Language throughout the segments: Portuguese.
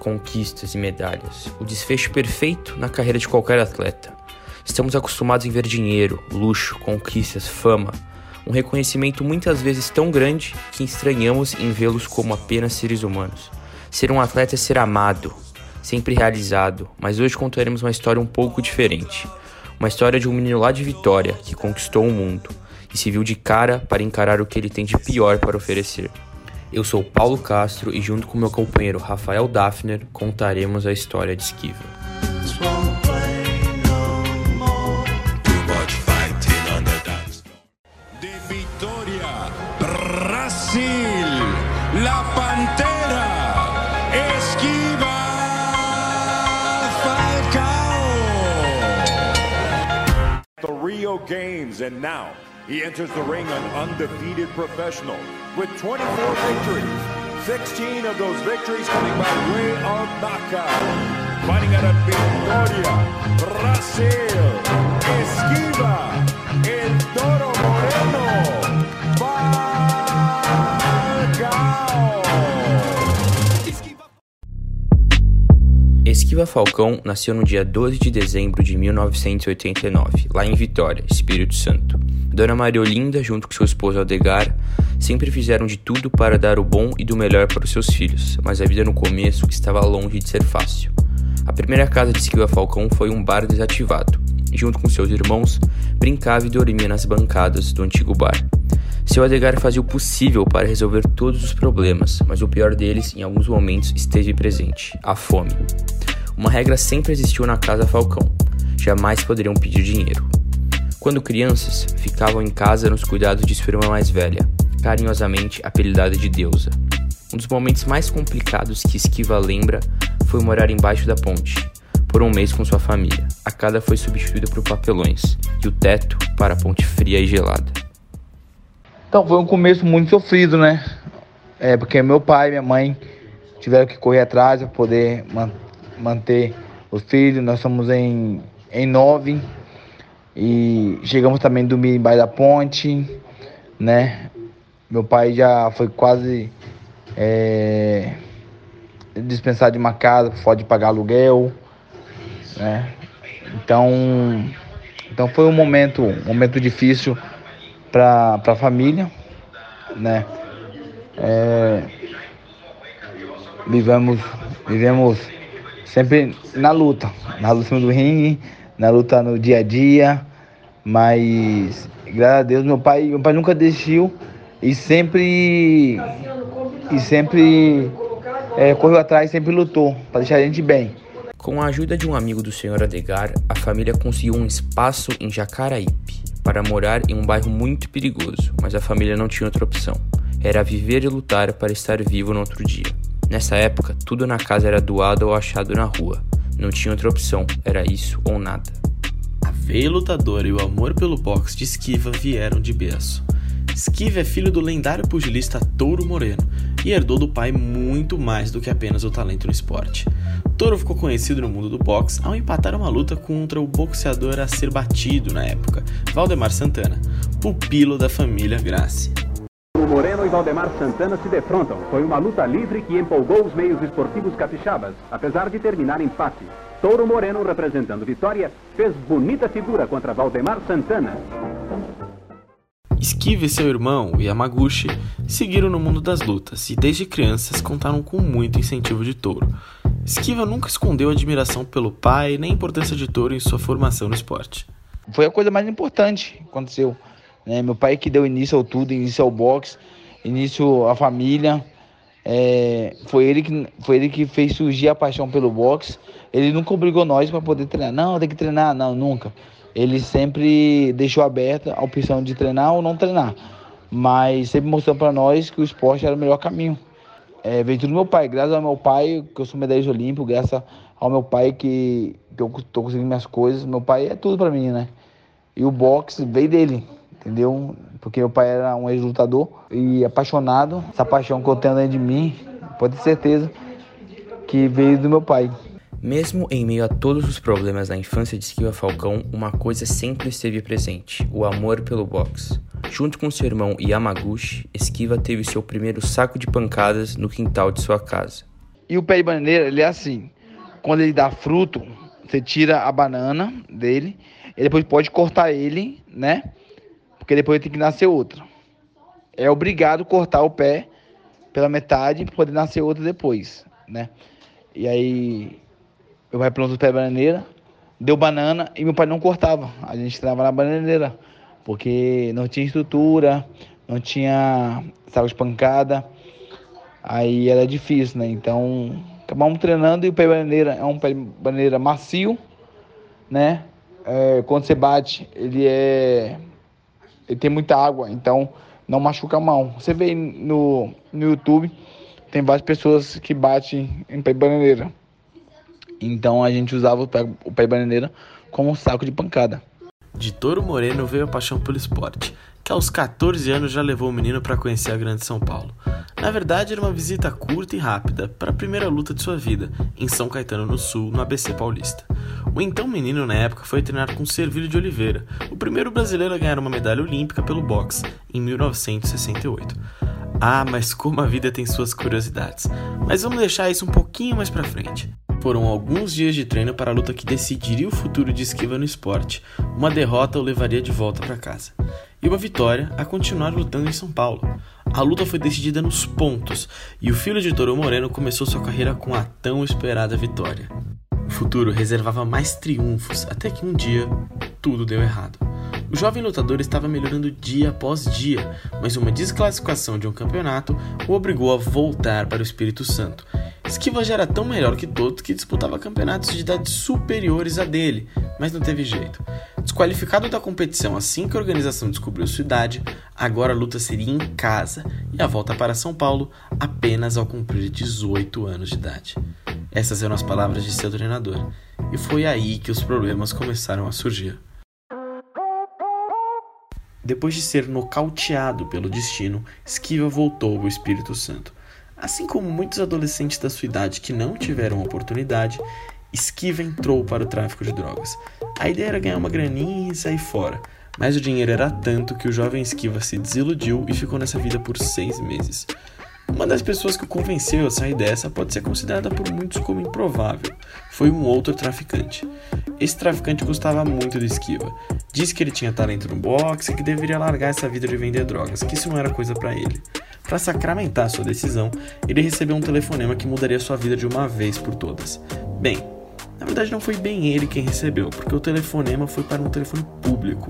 Conquistas e medalhas. O desfecho perfeito na carreira de qualquer atleta. Estamos acostumados em ver dinheiro, luxo, conquistas, fama. Um reconhecimento muitas vezes tão grande que estranhamos em vê-los como apenas seres humanos. Ser um atleta é ser amado, sempre realizado, mas hoje contaremos uma história um pouco diferente. Uma história de um menino lá de Vitória que conquistou o mundo e se viu de cara para encarar o que ele tem de pior para oferecer. Eu sou Paulo Castro e, junto com meu companheiro Rafael Daphner, contaremos a história de Esquiva. De Vitória, Brasil, La Pantera, Esquiva Falcao. The Rio Games, and now he enters the ring an undefeated professional with 24 victories. 16 of those victories coming by way of knockout. Fighting out of Victoria, Brasil, Esquiva, El Toro Moreno, Falcao. Esquiva Falcão nasceu no dia 12 de dezembro de 1989, lá em Vitória, Espírito Santo. Dona Maria Olinda, junto com seu esposo Aldegar, sempre fizeram de tudo para dar o bom e do melhor para os seus filhos, mas a vida no começo estava longe de ser fácil. A primeira casa de Esquiva Falcão foi um bar desativado, junto com seus irmãos, brincava e dormia nas bancadas do antigo bar. Seu Adegar fazia o possível para resolver todos os problemas, mas o pior deles, em alguns momentos, esteve presente: a fome. Uma regra sempre existiu na casa Falcão: jamais poderiam pedir dinheiro. Quando crianças, ficavam em casa nos cuidados de sua irmã mais velha, carinhosamente apelidada de Deusa. Um dos momentos mais complicados que Esquiva lembra foi morar embaixo da ponte, por um mês com sua família. A casa foi substituída por papelões e o teto para a ponte fria e gelada. Então foi um começo muito sofrido, né? É, porque meu pai e minha mãe tiveram que correr atrás para poder man manter os filhos. Nós somos em, em nove e chegamos também a dormir embaixo da ponte, né? Meu pai já foi quase é, dispensado de uma casa, pode pagar aluguel, né? Então, então foi um momento, um momento difícil para a família, né? É, vivemos, vivemos sempre na luta, na luta do ringue, na luta no dia a dia, mas graças a Deus meu pai, meu pai nunca desistiu e sempre e sempre é, correu atrás, sempre lutou para deixar a gente bem. Com a ajuda de um amigo do Sr. Adegar, a família conseguiu um espaço em Jacaraípe para morar em um bairro muito perigoso, mas a família não tinha outra opção. Era viver e lutar para estar vivo no outro dia. Nessa época, tudo na casa era doado ou achado na rua. Não tinha outra opção, era isso ou nada. A veia lutadora e o amor pelo boxe de Esquiva vieram de berço. Esquiva é filho do lendário pugilista Touro Moreno e herdou do pai muito mais do que apenas o talento no esporte. Touro ficou conhecido no mundo do boxe ao empatar uma luta contra o boxeador a ser batido na época, Valdemar Santana, pupilo da família Gracie. Moreno e Valdemar Santana se defrontam. Foi uma luta livre que empolgou os meios esportivos capixabas, apesar de terminar empate. Touro Moreno, representando Vitória, fez bonita figura contra Valdemar Santana. Esquiva e seu irmão, Yamaguchi, seguiram no mundo das lutas e desde crianças contaram com muito incentivo de Touro. Esquiva nunca escondeu admiração pelo pai nem a importância de Touro em sua formação no esporte. Foi a coisa mais importante que aconteceu. Né? Meu pai que deu início ao tudo, início ao boxe, início à família. É, foi, ele que, foi ele que fez surgir a paixão pelo boxe. Ele nunca obrigou nós para poder treinar. Não, tem que treinar. Não, nunca. Ele sempre deixou aberta a opção de treinar ou não treinar. Mas sempre mostrou para nós que o esporte era o melhor caminho. É, veio tudo do meu pai. Graças ao meu pai, que eu sou medalhista olímpico, graças ao meu pai que, que eu tô conseguindo minhas coisas. Meu pai é tudo para mim, né? E o boxe veio dele, entendeu? Porque meu pai era um ex-lutador e apaixonado. Essa paixão que eu tenho dentro de mim, pode ter certeza que veio do meu pai. Mesmo em meio a todos os problemas da infância de Esquiva Falcão, uma coisa sempre esteve presente: o amor pelo boxe. Junto com seu irmão Yamaguchi, Esquiva teve seu primeiro saco de pancadas no quintal de sua casa. E o pé de bananeira, ele é assim. Quando ele dá fruto, você tira a banana dele e depois pode cortar ele, né? Porque depois tem que nascer outra. É obrigado cortar o pé pela metade para poder nascer outra depois, né? E aí meu pai plantou o pé de bananeira, deu banana e meu pai não cortava. A gente trava na bananeira, porque não tinha estrutura, não tinha saco de pancada. Aí era difícil, né? Então acabamos treinando e o pé de bananeira é um pé de bananeira macio, né? É, quando você bate, ele é. Ele tem muita água, então não machuca a mão. Você vê no, no YouTube, tem várias pessoas que batem em pé bananeira. Então a gente usava o pé, o pé bananeira como um saco de pancada. De Toro Moreno veio a paixão pelo esporte, que aos 14 anos já levou o menino para conhecer a Grande São Paulo. Na verdade, era uma visita curta e rápida para a primeira luta de sua vida, em São Caetano no Sul, no ABC Paulista. O então menino na época foi treinar com Servilho de Oliveira, o primeiro brasileiro a ganhar uma medalha olímpica pelo boxe, em 1968. Ah, mas como a vida tem suas curiosidades. Mas vamos deixar isso um pouquinho mais para frente. Foram alguns dias de treino para a luta que decidiria o futuro de Esquiva no esporte. Uma derrota o levaria de volta para casa. E uma vitória a continuar lutando em São Paulo. A luta foi decidida nos pontos e o filho de Toro Moreno começou sua carreira com a tão esperada vitória. O futuro reservava mais triunfos até que um dia tudo deu errado. O jovem lutador estava melhorando dia após dia, mas uma desclassificação de um campeonato o obrigou a voltar para o Espírito Santo Esquiva já era tão melhor que todos que disputava campeonatos de idades superiores a dele, mas não teve jeito. Desqualificado da competição assim que a organização descobriu sua idade, agora a luta seria em casa e a volta para São Paulo apenas ao cumprir 18 anos de idade. Essas eram as palavras de seu treinador, e foi aí que os problemas começaram a surgir. Depois de ser nocauteado pelo destino, Esquiva voltou ao Espírito Santo Assim como muitos adolescentes da sua idade que não tiveram oportunidade, Esquiva entrou para o tráfico de drogas. A ideia era ganhar uma graninha e sair fora, mas o dinheiro era tanto que o jovem Esquiva se desiludiu e ficou nessa vida por seis meses. Uma das pessoas que o convenceu a sair dessa pode ser considerada por muitos como improvável. Foi um outro traficante. Esse traficante gostava muito do Esquiva. Disse que ele tinha talento no boxe e que deveria largar essa vida de vender drogas, que isso não era coisa para ele. Para sacramentar sua decisão, ele recebeu um telefonema que mudaria sua vida de uma vez por todas. Bem, na verdade não foi bem ele quem recebeu, porque o telefonema foi para um telefone público.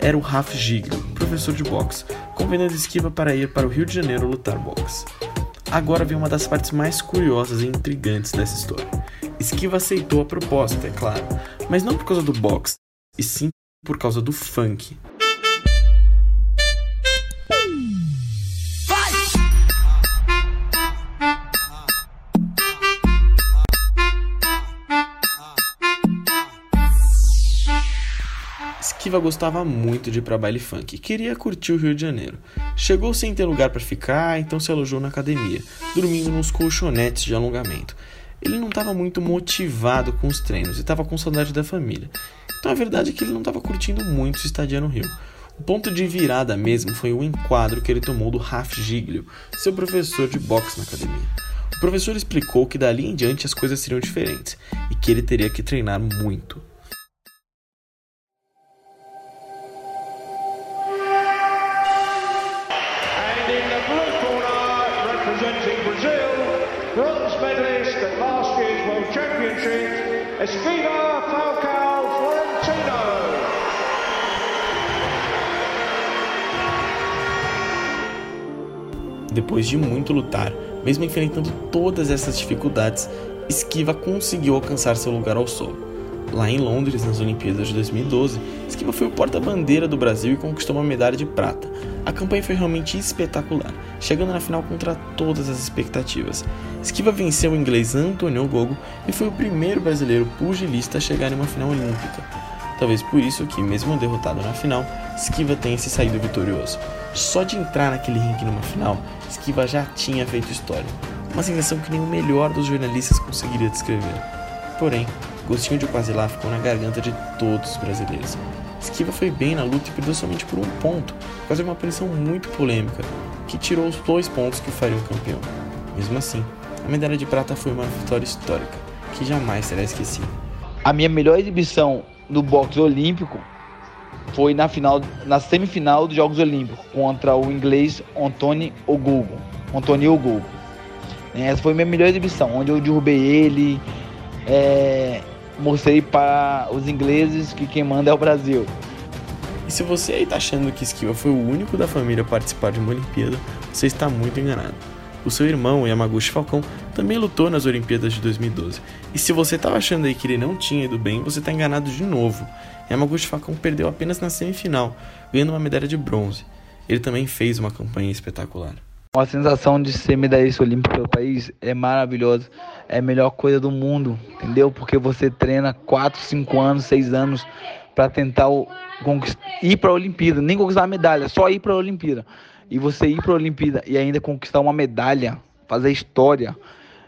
Era o Raf Giglio, professor de boxe, convidando Esquiva para ir para o Rio de Janeiro lutar boxe. Agora vem uma das partes mais curiosas e intrigantes dessa história. Esquiva aceitou a proposta, é claro, mas não por causa do boxe, e sim por causa do funk. Esquiva gostava muito de ir para baile funk, queria curtir o Rio de Janeiro. Chegou sem ter lugar para ficar, então se alojou na academia, dormindo nos colchonetes de alongamento. Ele não estava muito motivado com os treinos e estava com saudade da família. Então a verdade é que ele não estava curtindo muito se estadia no Rio. O ponto de virada mesmo foi o enquadro que ele tomou do Raf Giglio, seu professor de boxe na academia. O professor explicou que dali em diante as coisas seriam diferentes e que ele teria que treinar muito. Esquiva Falcao Florentino. Depois de muito lutar, mesmo enfrentando todas essas dificuldades, Esquiva conseguiu alcançar seu lugar ao solo. Lá em Londres, nas Olimpíadas de 2012, Esquiva foi o porta-bandeira do Brasil e conquistou uma medalha de prata. A campanha foi realmente espetacular, chegando na final contra todas as expectativas. Esquiva venceu o inglês Antonio Gogo e foi o primeiro brasileiro pugilista a chegar em uma final olímpica. Talvez por isso que, mesmo derrotado na final, Esquiva tenha se saído vitorioso. Só de entrar naquele ringue numa final, Esquiva já tinha feito história. Uma sensação que nem o melhor dos jornalistas conseguiria descrever. Porém, Gostinho de quase lá ficou na garganta de todos os brasileiros. Esquiva foi bem na luta e perdeu somente por um ponto, de uma punição muito polêmica, que tirou os dois pontos que o fariam campeão. Mesmo assim, A medalha de prata foi uma vitória histórica, que jamais será esquecida. A minha melhor exibição no boxe olímpico foi na final, na semifinal dos Jogos Olímpicos contra o inglês Antônio Ogogo. Antônio Ogogo. Essa foi a minha melhor exibição, onde eu derrubei ele, é, mostrei para os ingleses que quem manda é o Brasil. E se você aí tá achando que Esquiva foi o único da família a participar de uma Olimpíada, você está muito enganado. O seu irmão, Yamaguchi Falcão, também lutou nas Olimpíadas de 2012. E se você estava achando aí que ele não tinha ido bem, você está enganado de novo. Yamaguchi Falcão perdeu apenas na semifinal, ganhando uma medalha de bronze. Ele também fez uma campanha espetacular. A sensação de ser medalhista olímpico pelo país é maravilhosa. É a melhor coisa do mundo, entendeu? Porque você treina 4, 5 anos, 6 anos para tentar ir para a Olimpíada, nem conquistar a medalha, só ir para a Olimpíada. E você ir para a Olimpíada e ainda conquistar uma medalha, fazer história,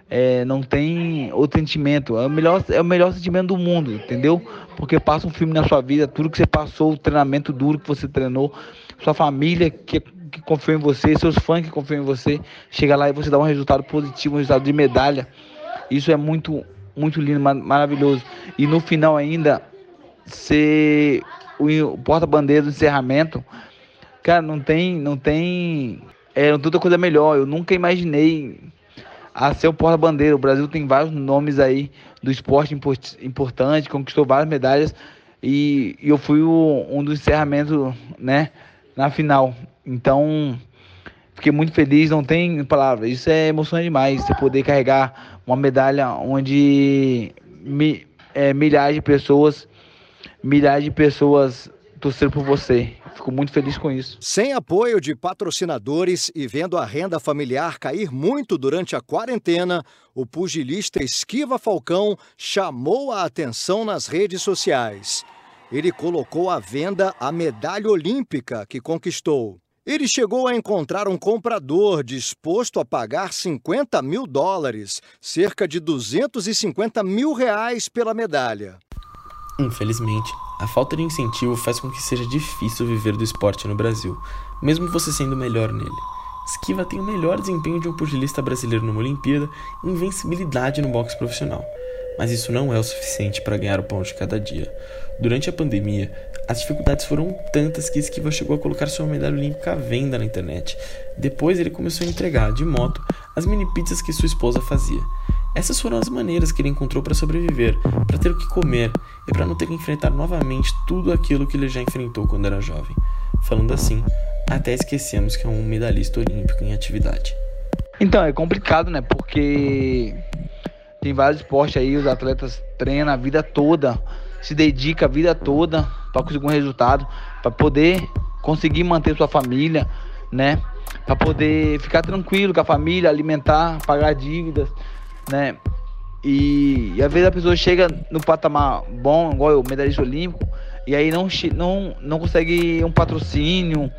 é, não tem outro sentimento. É o, melhor, é o melhor sentimento do mundo, entendeu? Porque passa um filme na sua vida, tudo que você passou, o treinamento duro que você treinou, sua família que, que confiou em você, seus fãs que confiam em você, chega lá e você dá um resultado positivo, um resultado de medalha. Isso é muito, muito lindo, maravilhoso. E no final ainda, ser o porta-bandeira do encerramento, cara, não tem, não tem, é toda coisa melhor. Eu nunca imaginei a ser o porta-bandeira. O Brasil tem vários nomes aí do esporte importante, conquistou várias medalhas e, e eu fui o, um dos encerramentos, né, na final. Então, fiquei muito feliz, não tem palavras. Isso é emocionante demais, você poder carregar uma medalha onde mi, é, milhares de pessoas milhares de pessoas torceram por você. Fico muito feliz com isso. Sem apoio de patrocinadores e vendo a renda familiar cair muito durante a quarentena, o pugilista Esquiva Falcão chamou a atenção nas redes sociais. Ele colocou à venda a medalha olímpica que conquistou. Ele chegou a encontrar um comprador disposto a pagar 50 mil dólares, cerca de 250 mil reais pela medalha. Infelizmente, a falta de incentivo faz com que seja difícil viver do esporte no Brasil, mesmo você sendo melhor nele. Esquiva tem o melhor desempenho de um pugilista brasileiro numa Olimpíada e invencibilidade no boxe profissional. Mas isso não é o suficiente para ganhar o pão de cada dia. Durante a pandemia, as dificuldades foram tantas que Esquiva chegou a colocar sua medalha olímpica à venda na internet. Depois ele começou a entregar, de moto, as mini pizzas que sua esposa fazia. Essas foram as maneiras que ele encontrou para sobreviver, para ter o que comer e para não ter que enfrentar novamente tudo aquilo que ele já enfrentou quando era jovem. Falando assim, até esquecemos que é um medalhista olímpico em atividade. Então, é complicado, né? Porque tem vários esportes aí, os atletas treinam a vida toda, se dedicam a vida toda para conseguir um resultado, para poder conseguir manter sua família, né? Para poder ficar tranquilo com a família, alimentar, pagar dívidas né? E, e às vezes a pessoa chega no patamar bom, igual o medalhista olímpico, e aí não, não, não consegue um patrocínio,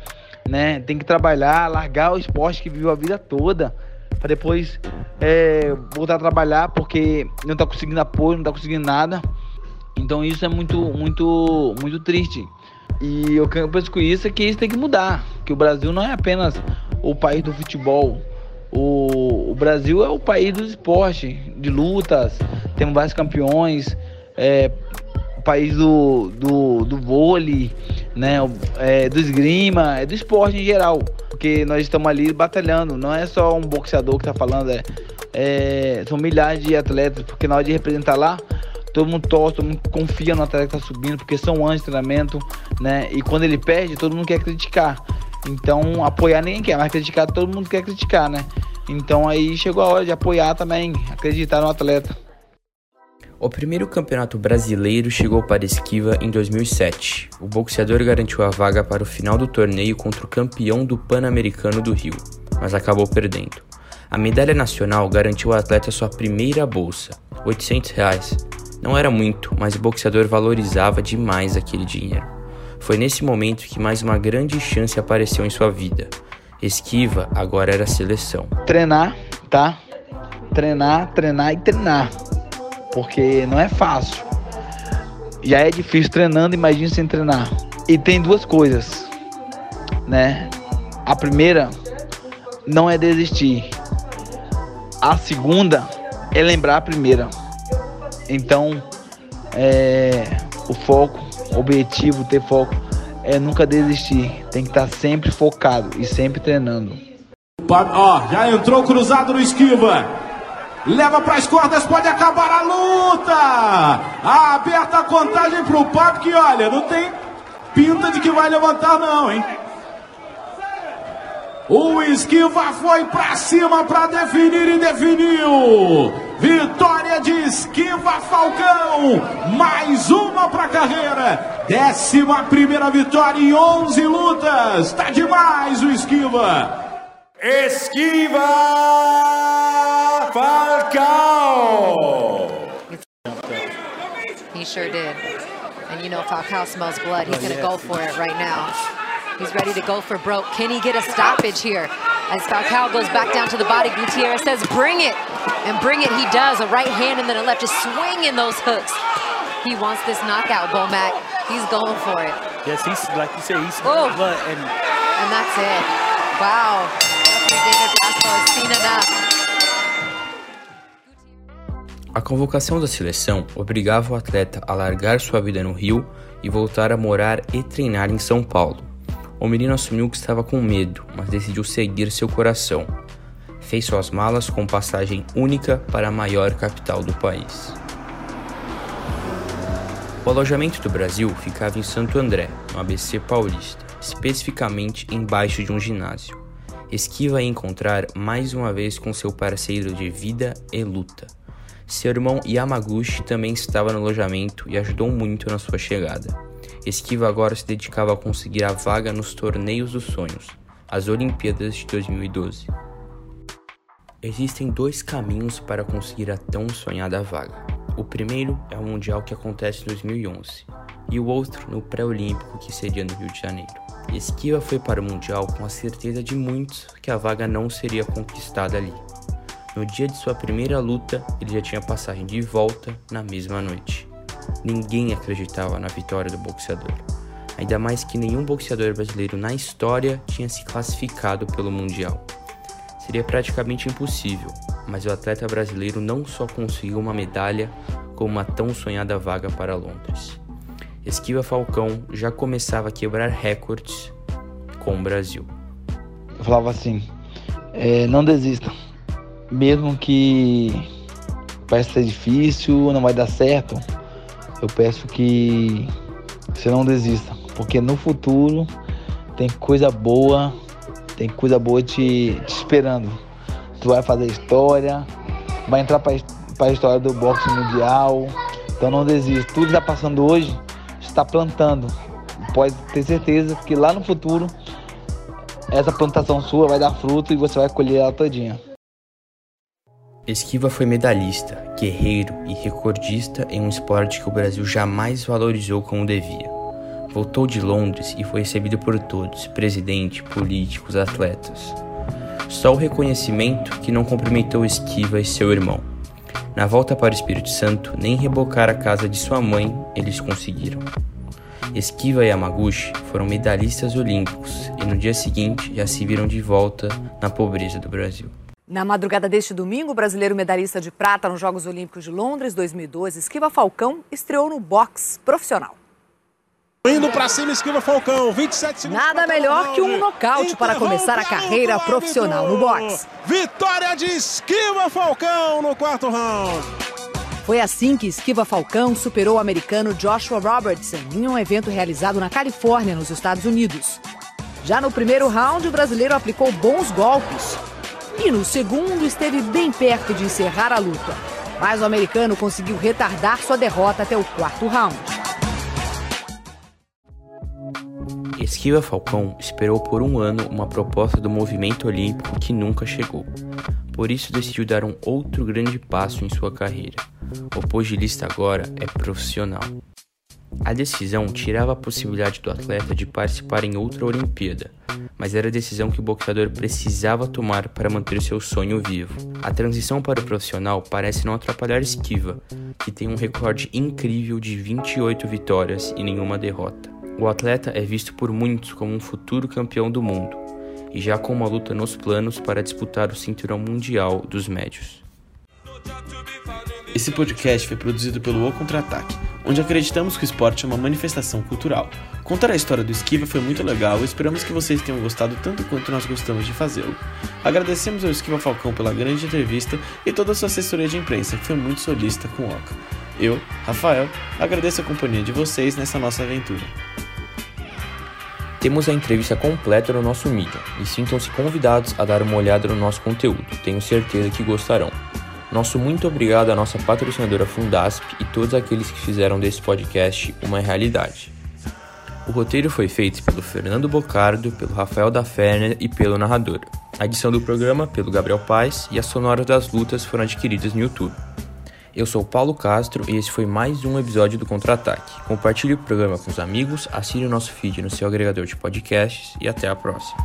né? Tem que trabalhar, largar o esporte que viveu a vida toda, para depois é, voltar a trabalhar porque não tá conseguindo apoio, não tá conseguindo nada. Então isso é muito, muito, muito triste. E eu penso com isso é que isso tem que mudar, que o Brasil não é apenas o país do futebol, o, o Brasil é o país do esporte, de lutas, temos vários campeões, é, o país do, do, do vôlei, né, é, do esgrima, é do esporte em geral, porque nós estamos ali batalhando, não é só um boxeador que está falando, é, é, são milhares de atletas, porque na hora de representar lá, todo mundo torce, todo mundo confia no atleta que está subindo, porque são anos de treinamento, né? E quando ele perde, todo mundo quer criticar. Então, apoiar ninguém quer, mas criticar todo mundo quer criticar, né? Então aí chegou a hora de apoiar também, acreditar no atleta. O primeiro campeonato brasileiro chegou para Esquiva em 2007. O boxeador garantiu a vaga para o final do torneio contra o campeão do Pan-Americano do Rio, mas acabou perdendo. A medalha nacional garantiu ao atleta sua primeira bolsa, 800 reais. Não era muito, mas o boxeador valorizava demais aquele dinheiro. Foi nesse momento que mais uma grande chance apareceu em sua vida. Esquiva agora era seleção. Treinar, tá? Treinar, treinar e treinar. Porque não é fácil. Já é difícil treinando, imagine sem treinar. E tem duas coisas, né? A primeira não é desistir. a segunda é lembrar a primeira. Então, é, o foco, objetivo, ter foco é nunca desistir. Tem que estar sempre focado e sempre treinando. Ó, já entrou cruzado no esquiva. Leva para as cordas, pode acabar a luta. Aberta a contagem pro Papo que olha, não tem pinta de que vai levantar não, hein? O Esquiva foi para cima para definir e definiu. Vitória de Esquiva Falcão. Mais uma para a carreira. Décima primeira vitória em 11 lutas. Tá demais o Esquiva. Esquiva Falcão. He sure did. And you know Falcao smells blood. He's oh, going to go for it right now. He's ready to go for broke. Can he get a stoppage here? As Falcao goes back down to the body, Gutierrez says, bring it. And bring it he does. A right hand and then a left, just swinging those hooks. He wants this knockout, Bomac. He's going for it. Yes, he's, like you said, he's Oh. blood. And And that's it. Wow. David Castro has seen enough. A convocação da seleção obrigava o atleta a largar sua vida no Rio e voltar a morar e treinar em São Paulo. O menino assumiu que estava com medo, mas decidiu seguir seu coração. Fez suas malas com passagem única para a maior capital do país. O alojamento do Brasil ficava em Santo André, no ABC Paulista, especificamente embaixo de um ginásio. Esquiva ia encontrar mais uma vez com seu parceiro de vida e luta. Seu irmão Yamaguchi também estava no alojamento e ajudou muito na sua chegada. Esquiva agora se dedicava a conseguir a vaga nos torneios dos sonhos, as Olimpíadas de 2012. Existem dois caminhos para conseguir a tão sonhada vaga. O primeiro é o Mundial que acontece em 2011 e o outro no pré-olímpico que seria no Rio de Janeiro. Esquiva foi para o Mundial com a certeza de muitos que a vaga não seria conquistada ali. No dia de sua primeira luta, ele já tinha passagem de volta na mesma noite. Ninguém acreditava na vitória do boxeador. Ainda mais que nenhum boxeador brasileiro na história tinha se classificado pelo Mundial. Seria praticamente impossível, mas o atleta brasileiro não só conseguiu uma medalha, como uma tão sonhada vaga para Londres. Esquiva Falcão já começava a quebrar recordes com o Brasil. Eu falava assim, é, não desista. Mesmo que parece ser difícil, não vai dar certo, eu peço que você não desista. Porque no futuro tem coisa boa, tem coisa boa te, te esperando. Tu vai fazer história, vai entrar para a história do boxe mundial. Então não desista. Tudo que está passando hoje está plantando. Pode ter certeza que lá no futuro essa plantação sua vai dar fruto e você vai colher ela todinha. Esquiva foi medalhista, guerreiro e recordista em um esporte que o Brasil jamais valorizou como devia. Voltou de Londres e foi recebido por todos, presidente, políticos, atletas. Só o reconhecimento que não cumprimentou Esquiva e seu irmão. Na volta para o Espírito Santo, nem rebocar a casa de sua mãe eles conseguiram. Esquiva e Yamaguchi foram medalhistas olímpicos e no dia seguinte já se viram de volta na pobreza do Brasil. Na madrugada deste domingo, o brasileiro medalhista de prata nos Jogos Olímpicos de Londres 2012, Esquiva Falcão, estreou no boxe profissional. Indo para cima, esquiva Falcão, 27 segundos. Nada melhor que um nocaute para começar a carreira profissional no boxe. Vitória de esquiva Falcão no quarto round. Foi assim que Esquiva Falcão superou o americano Joshua Robertson em um evento realizado na Califórnia, nos Estados Unidos. Já no primeiro round, o brasileiro aplicou bons golpes. E no segundo, esteve bem perto de encerrar a luta. Mas o americano conseguiu retardar sua derrota até o quarto round. Esquiva Falcão esperou por um ano uma proposta do movimento olímpico que nunca chegou. Por isso decidiu dar um outro grande passo em sua carreira. O pugilista agora é profissional. A decisão tirava a possibilidade do atleta de participar em outra Olimpíada, mas era a decisão que o boxeador precisava tomar para manter seu sonho vivo. A transição para o profissional parece não atrapalhar Esquiva, que tem um recorde incrível de 28 vitórias e nenhuma derrota. O atleta é visto por muitos como um futuro campeão do mundo. e já com uma luta nos planos para disputar o cinturão mundial dos médios. Esse podcast foi produzido pelo O Contra-Ataque, onde acreditamos que o esporte é uma manifestação cultural. Contar a história do Esquiva foi muito legal e esperamos que vocês tenham gostado tanto quanto nós gostamos de fazê-lo. Agradecemos ao Esquiva Falcão pela grande entrevista e toda a sua assessoria de imprensa, que foi muito solista com o Oca. Eu, Rafael, agradeço a companhia de vocês nessa nossa aventura. Temos a entrevista completa no nosso mídia e sintam-se convidados a dar uma olhada no nosso conteúdo, tenho certeza que gostarão. Nosso muito obrigado à nossa patrocinadora Fundasp e todos aqueles que fizeram desse podcast uma realidade. O roteiro foi feito pelo Fernando Bocardo, pelo Rafael da Ferner e pelo narrador. A edição do programa pelo Gabriel Paes e as sonoras das lutas foram adquiridas no YouTube. Eu sou Paulo Castro e esse foi mais um episódio do Contra-Ataque. Compartilhe o programa com os amigos, assine o nosso feed no seu agregador de podcasts e até a próxima.